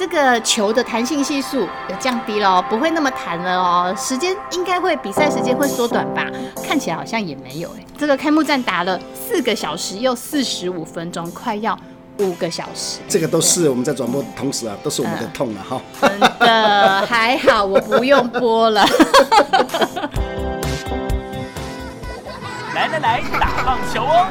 这个球的弹性系数有降低了，不会那么弹了哦。时间应该会比赛时间会缩短吧？看起来好像也没有哎。这个开幕战打了四个小时又四十五分钟，快要五个小时。这个都是我们在转播同时啊，都是我们的痛了哈。真的还好，我不用播了。来来来，打棒球哦！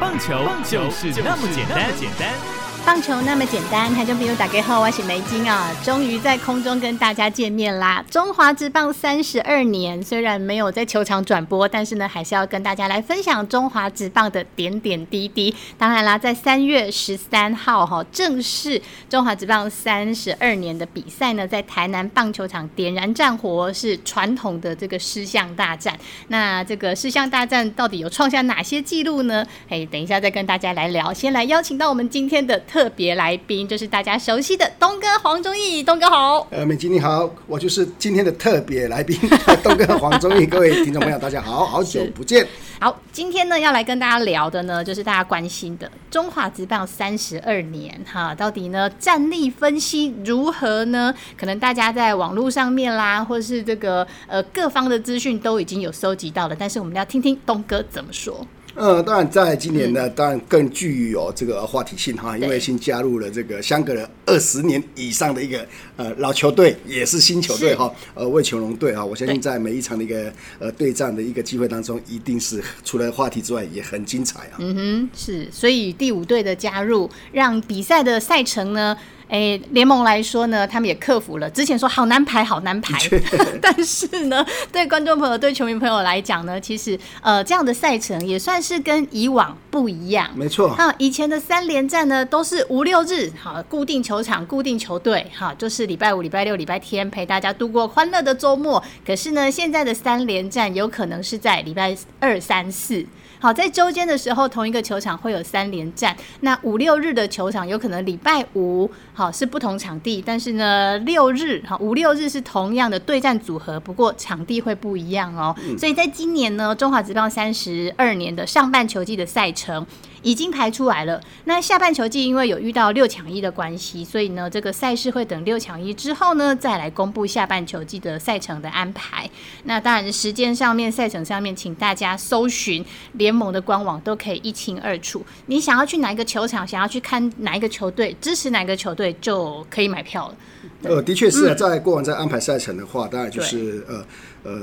棒球就是那么简单，简单。棒球那么简单，台中朋友打给后，我是梅金啊，终于在空中跟大家见面啦！中华职棒三十二年，虽然没有在球场转播，但是呢，还是要跟大家来分享中华职棒的点点滴滴。当然啦，在三月十三号哈，正式中华职棒三十二年的比赛呢，在台南棒球场点燃战火，是传统的这个狮象大战。那这个狮象大战到底有创下哪些记录呢？哎，等一下再跟大家来聊。先来邀请到我们今天的。特别来宾就是大家熟悉的东哥黄忠义，东哥好。呃，美吉你好，我就是今天的特别来宾，东哥黄忠义。各位听众朋友，大家好，好久不见。好，今天呢要来跟大家聊的呢，就是大家关心的中华职棒三十二年哈，到底呢战力分析如何呢？可能大家在网络上面啦，或者是这个呃各方的资讯都已经有收集到了，但是我们要听听东哥怎么说。呃，当然，在今年呢，当然更具有这个话题性哈，因为新加入了这个相隔了二十年以上的一个呃老球队，也是新球队哈，呃，魏球龙队哈，我相信在每一场的一个呃对战的一个机会当中，一定是除了话题之外，也很精彩啊。嗯哼，是，所以第五队的加入，让比赛的赛程呢。哎，联盟来说呢，他们也克服了之前说好难排，好难排。但是呢，对观众朋友、对球迷朋友来讲呢，其实呃，这样的赛程也算是跟以往不一样。没错，哈，以前的三连战呢都是五六日，好，固定球场、固定球队，哈，就是礼拜五、礼拜六、礼拜天陪大家度过欢乐的周末。可是呢，现在的三连战有可能是在礼拜二、三、四。好，在周间的时候，同一个球场会有三连战。那五六日的球场有可能礼拜五好是不同场地，但是呢，六日好五六日是同样的对战组合，不过场地会不一样哦。所以在今年呢，中华职棒三十二年的上半球季的赛程。程。已经排出来了。那下半球季因为有遇到六强一的关系，所以呢，这个赛事会等六强一之后呢，再来公布下半球季的赛程的安排。那当然，时间上面、赛程上面，请大家搜寻联盟的官网，都可以一清二楚。你想要去哪一个球场，想要去看哪一个球队，支持哪个球队，就可以买票了。呃，的确是在过往在安排赛程的话，当然就是呃呃。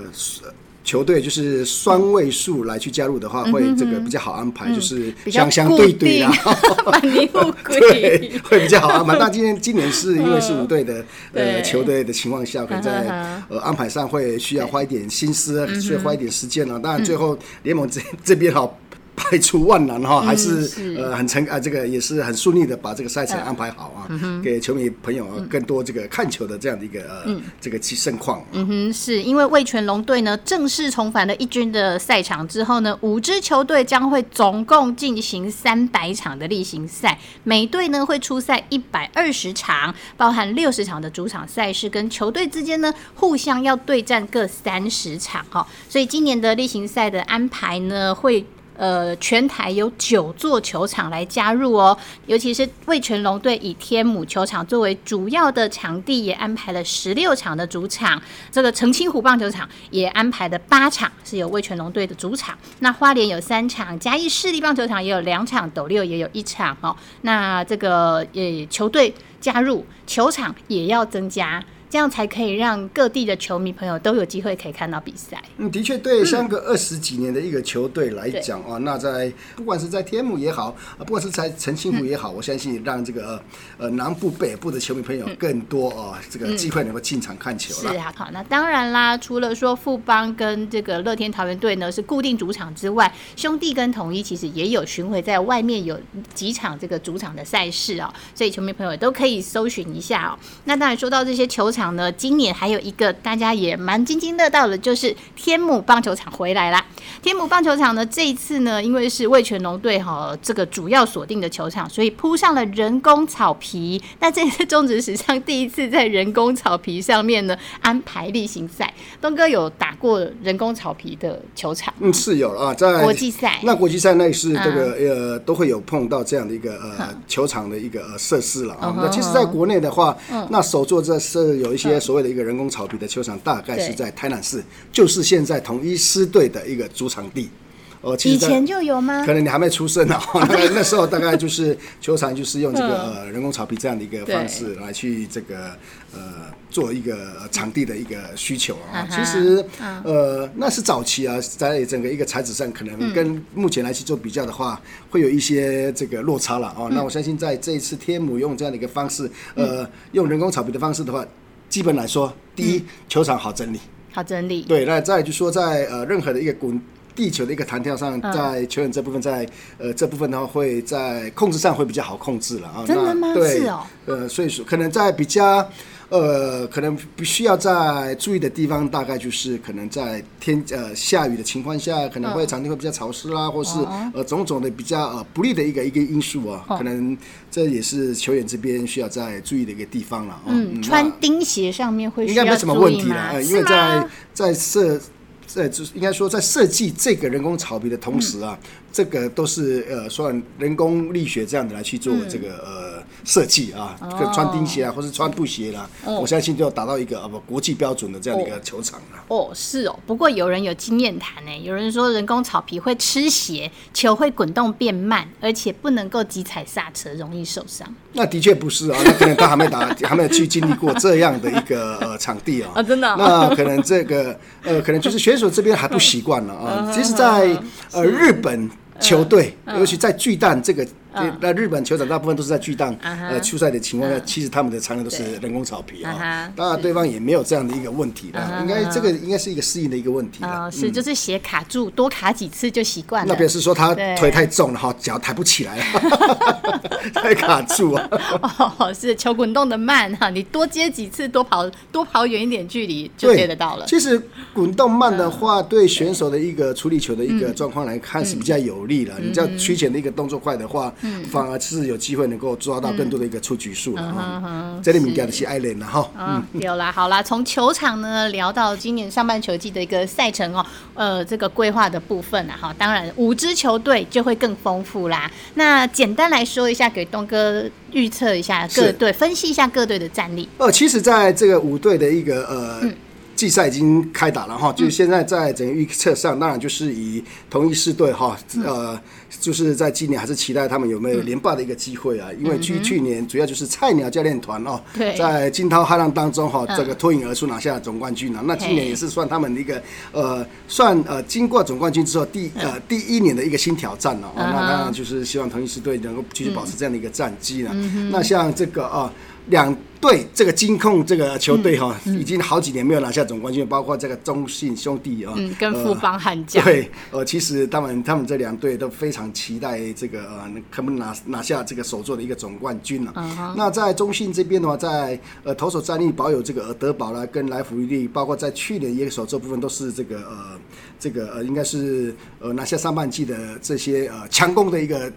球队就是双位数来去加入的话，会这个比较好安排，就是相相对对啊，对，会比较好安排。那今天今年是因为是五队的 呃球队的情况下，可能在呃安排上会需要花一点心思，需要花一点时间了。当然最后联盟这这边哈。排除万难哈，还是呃很成啊，这个也是很顺利的把这个赛程安排好啊，给球迷朋友更多这个看球的这样的一个呃这个盛况。嗯哼，是因为魏全龙队呢正式重返了一军的赛场之后呢，五支球队将会总共进行三百场的例行赛，每队呢会出赛一百二十场，包含六十场的主场赛事，跟球队之间呢互相要对战各三十场哈，所以今年的例行赛的安排呢会。呃，全台有九座球场来加入哦，尤其是魏全龙队以天母球场作为主要的场地，也安排了十六场的主场。这个澄清湖棒球场也安排了八场，是有魏全龙队的主场。那花莲有三场，嘉义市立棒球场也有两场，斗六也有一场哦。那这个呃球队加入，球场也要增加。这样才可以让各地的球迷朋友都有机会可以看到比赛。嗯，的确，对相隔二十几年的一个球队来讲啊，那在不管是在天母也好，啊不管是在澄清湖也好，我相信让这个呃南部、北部的球迷朋友更多啊，这个机会能够进场看球了。是啊，好，那当然啦，除了说富邦跟这个乐天桃园队呢是固定主场之外，兄弟跟统一其实也有巡回在外面有几场这个主场的赛事哦，所以球迷朋友都可以搜寻一下哦。那当然说到这些球场。场呢，今年还有一个大家也蛮津津乐道的，就是天母棒球场回来啦。天母棒球场呢，这一次呢，因为是魏全龙队哈这个主要锁定的球场，所以铺上了人工草皮。那这是中职史上第一次在人工草皮上面呢安排例行赛。东哥有打过人工草皮的球场？嗯，是有啊，在国际赛。那国际赛那是这个呃都会有碰到这样的一个呃球场的一个呃设施了啊。那其实在国内的话，那首座这是有一些所谓的一个人工草皮的球场，大概是在台南市，就是现在统一师队的一个主场地。哦，以前就有吗？可能你还没出生呢。那那时候大概就是球场，就是用这个呃人工草皮这样的一个方式来去这个呃做一个场地的一个需求啊。其实呃那是早期啊，在整个一个材质上，可能跟目前来去做比较的话，会有一些这个落差了哦。那我相信在这一次天母用这样的一个方式，呃，用人工草皮的方式的话，基本来说，第一球场好整理，好整理。对，那再就说在呃任何的一个滚。地球的一个弹跳上，在球员这部分，在呃这部分的话，会在控制上会比较好控制了啊。真的吗？对哦。呃，所以说可能在比较呃，可能必须要在注意的地方，大概就是可能在天呃下雨的情况下，可能会场地会比较潮湿啦，或是呃种种的比较呃不利的一个一个因素啊，可能这也是球员这边需要在注意的一个地方了。嗯，穿钉鞋上面会应该没什么问题了，因为在在设。在就是应该说，在设计这个人工草皮的同时啊，这个都是呃算人工力学这样的来去做这个呃设计啊，穿钉鞋啊，或是穿布鞋啦，我相信就要达到一个啊不国际标准的这样的一个球场了。哦，是哦，不过有人有经验谈呢，有人说人工草皮会吃鞋，球会滚动变慢，而且不能够急踩刹车，容易受伤。那的确不是啊，那可能他还没打，还没有去经历过这样的一个呃场地啊。啊，真的。那可能这个 呃，可能就是选手这边还不习惯了啊。其实，在呃日本球队，尤其在巨蛋这个。那日本球场大部分都是在巨蛋呃出赛的情况下，其实他们的场地都是人工草皮啊。当然，对方也没有这样的一个问题的，应该这个应该是一个适应的一个问题啊。是，就是鞋卡住，多卡几次就习惯了。那表示说他腿太重了哈，脚抬不起来了，太卡住了。哦，是球滚动的慢哈，你多接几次，多跑多跑远一点距离就接得到了。其实滚动慢的话，对选手的一个处理球的一个状况来看是比较有利的。你叫屈前的一个动作快的话。反而是有机会能够抓到更多的一个出局数了。这里面讲的是艾伦了哈。嗯，有啦，好啦，从球场呢聊到今年上半球季的一个赛程哦，呃，这个规划的部分啊，哈，当然五支球队就会更丰富啦。那简单来说一下，给东哥预测一下各队，分析一下各队的战力。哦，其实在这个五队的一个呃。季赛已经开打了哈，就是现在在整个预测上，当然就是以同一四队哈，呃，就是在今年还是期待他们有没有连霸的一个机会啊。因为去去年主要就是菜鸟教练团哦，在惊涛骇浪当中哈，这个脱颖而出拿下总冠军了。那今年也是算他们的一个呃，算呃，经过总冠军之后第呃第一年的一个新挑战了。那当然就是希望同一四队能够继续保持这样的一个战绩了。那像这个啊。两队这个金控这个球队哈，已经好几年没有拿下总冠军，包括这个中信兄弟啊，嗯跟富邦悍将。对，呃，其实他们他们这两队都非常期待这个呃，可不能拿拿下这个首座的一个总冠军了。那在中信这边的话，在呃投手战力保有这个德保啦，跟莱福利，包括在去年一个首座部分都是这个呃这个呃应该是呃拿下上半季的这些呃强攻的一个。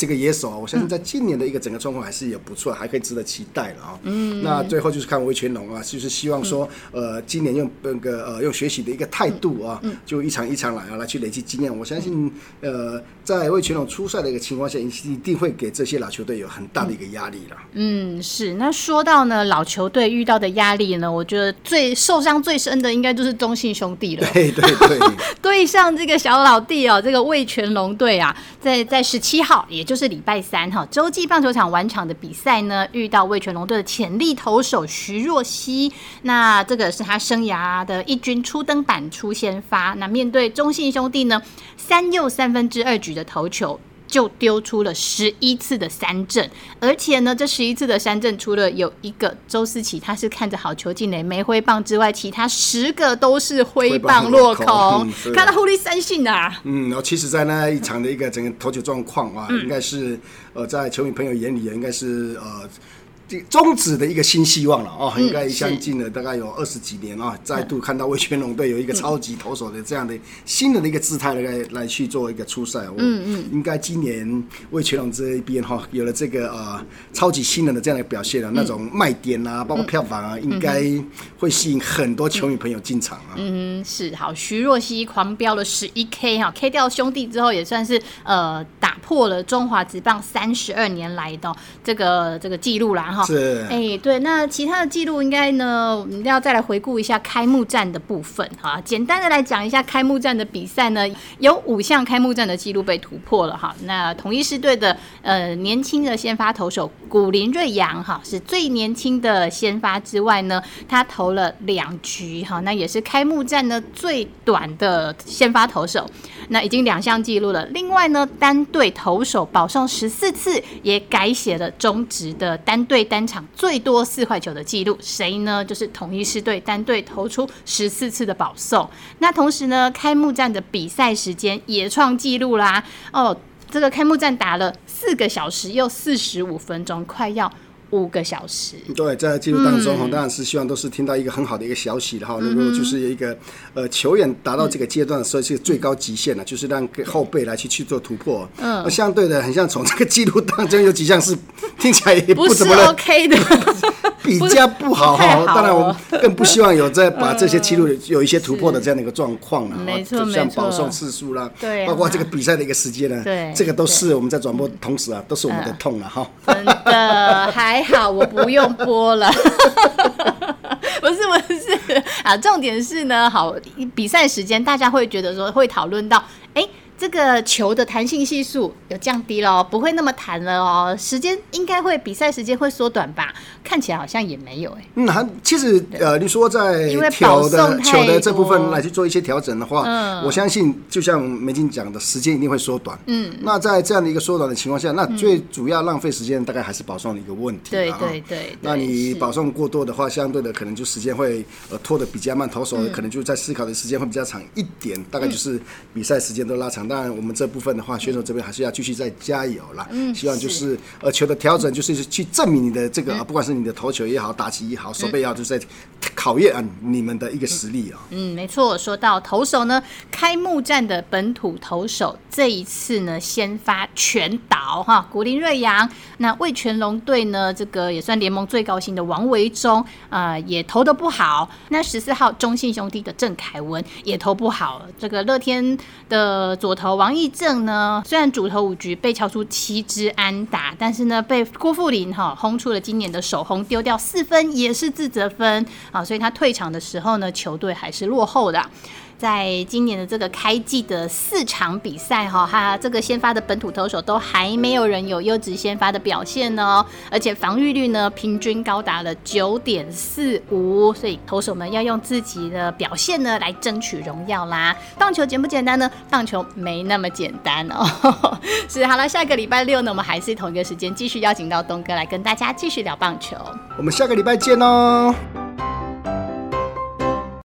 这个野手啊，我相信在今年的一个整个状况还是也不错，还可以值得期待了啊。嗯，那最后就是看魏全龙啊，就是希望说，呃，今年用那个呃用学习的一个态度啊，就一场一场来啊，来去累积经验。我相信，呃，在魏全龙出赛的一个情况下，一定会给这些老球队有很大的一个压力了。嗯，是。那说到呢，老球队遇到的压力呢，我觉得最受伤最深的应该就是中信兄弟了。对对对，对 上这个小老弟哦，这个魏全龙队啊，在在十七号也。就是礼拜三哈，洲际棒球场晚场的比赛呢，遇到味全龙队的潜力投手徐若曦，那这个是他生涯的一军初登板出先发，那面对中信兄弟呢，三又三分之二局的投球。就丢出了十一次的三振，而且呢，这十一次的三振，除了有一个周思齐他是看着好球进垒没挥棒之外，其他十个都是挥棒落空，看到狐狸三信啊。嗯，然后其实，在那一场的一个整个投球状况啊，应该是呃，在球迷朋友眼里，也应该是呃。终止的一个新希望了哦，应该相近了大概有二十几年啊，再度看到魏全龙队有一个超级投手的这样的新的一个姿态来来去做一个初赛。嗯嗯，应该今年魏全龙这一边哈有了这个呃超级新人的这样的表现了，那种卖点啊，包括票房啊，应该会吸引很多球迷朋友进场啊。嗯，是好，徐若曦狂飙了十一 K 哈，K 掉兄弟之后也算是呃打破了中华职棒三十二年来的这个这个记录了哈。是，哎，对，那其他的记录应该呢，我们要再来回顾一下开幕战的部分哈。简单的来讲一下开幕战的比赛呢，有五项开幕战的记录被突破了哈。那统一狮队的呃年轻的先发投手古林瑞阳哈，是最年轻的先发之外呢，他投了两局哈，那也是开幕战呢最短的先发投手，那已经两项记录了。另外呢，单队投手保送十四次，也改写了中职的单队。单场最多四块球的记录，谁呢？就是统一狮队单队投出十四次的保送。那同时呢，开幕战的比赛时间也创纪录啦！哦，这个开幕战打了四个小时又四十五分钟，快要。五个小时，对，在记录当中哈，当然是希望都是听到一个很好的一个消息的哈。如果就是有一个呃球员达到这个阶段的时候，是最高极限了，就是让后辈来去去做突破。嗯，相对的，很像从这个记录当中有几项是听起来也不怎么 OK 的。比较不好哈，当然我们更不希望有在把这些记录有一些突破的这样的一个状况了。没错像保送次数啦，对，包括这个比赛的一个时间呢，对，这个都是我们在转播同时啊，都是我们的痛了哈。真的还好，我不用播了。不是不是啊，重点是呢，好比赛时间，大家会觉得说会讨论到，这个球的弹性系数有降低了，不会那么弹了哦。时间应该会比赛时间会缩短吧？看起来好像也没有哎。嗯，还其实呃，你说在球的球的这部分来去做一些调整的话，嗯，我相信就像梅金讲的，时间一定会缩短。嗯，那在这样的一个缩短的情况下，那最主要浪费时间大概还是保送的一个问题。对对对。那你保送过多的话，相对的可能就时间会呃拖的比较慢，投手可能就在思考的时间会比较长一点，大概就是比赛时间都拉长。当然，我们这部分的话，选手这边还是要继续再加油啦。嗯，希望就是呃球的调整，就是去证明你的这个，不管是你的投球也好，打击也好，手背也好，就是在考验啊你们的一个实力啊。嗯，没错。说到投手呢，开幕战的本土投手这一次呢，先发全岛哈，古林瑞阳。那魏全龙队呢，这个也算联盟最高薪的王维忠啊，也投的不好。那十四号中信兄弟的郑凯文也投不好。这个乐天的左头王义正呢，虽然主投五局被敲出七支安打，但是呢，被郭富林哈轰出了今年的首轰，丢掉四分，也是自责分啊，所以他退场的时候呢，球队还是落后的。在今年的这个开季的四场比赛哈，他这个先发的本土投手都还没有人有优质先发的表现呢，而且防御率呢平均高达了九点四五，所以投手们要用自己的表现呢来争取荣耀啦。棒球简不简单呢？棒球没那么简单哦。是好了，下个礼拜六呢，我们还是同一个时间继续邀请到东哥来跟大家继续聊棒球。我们下个礼拜见哦。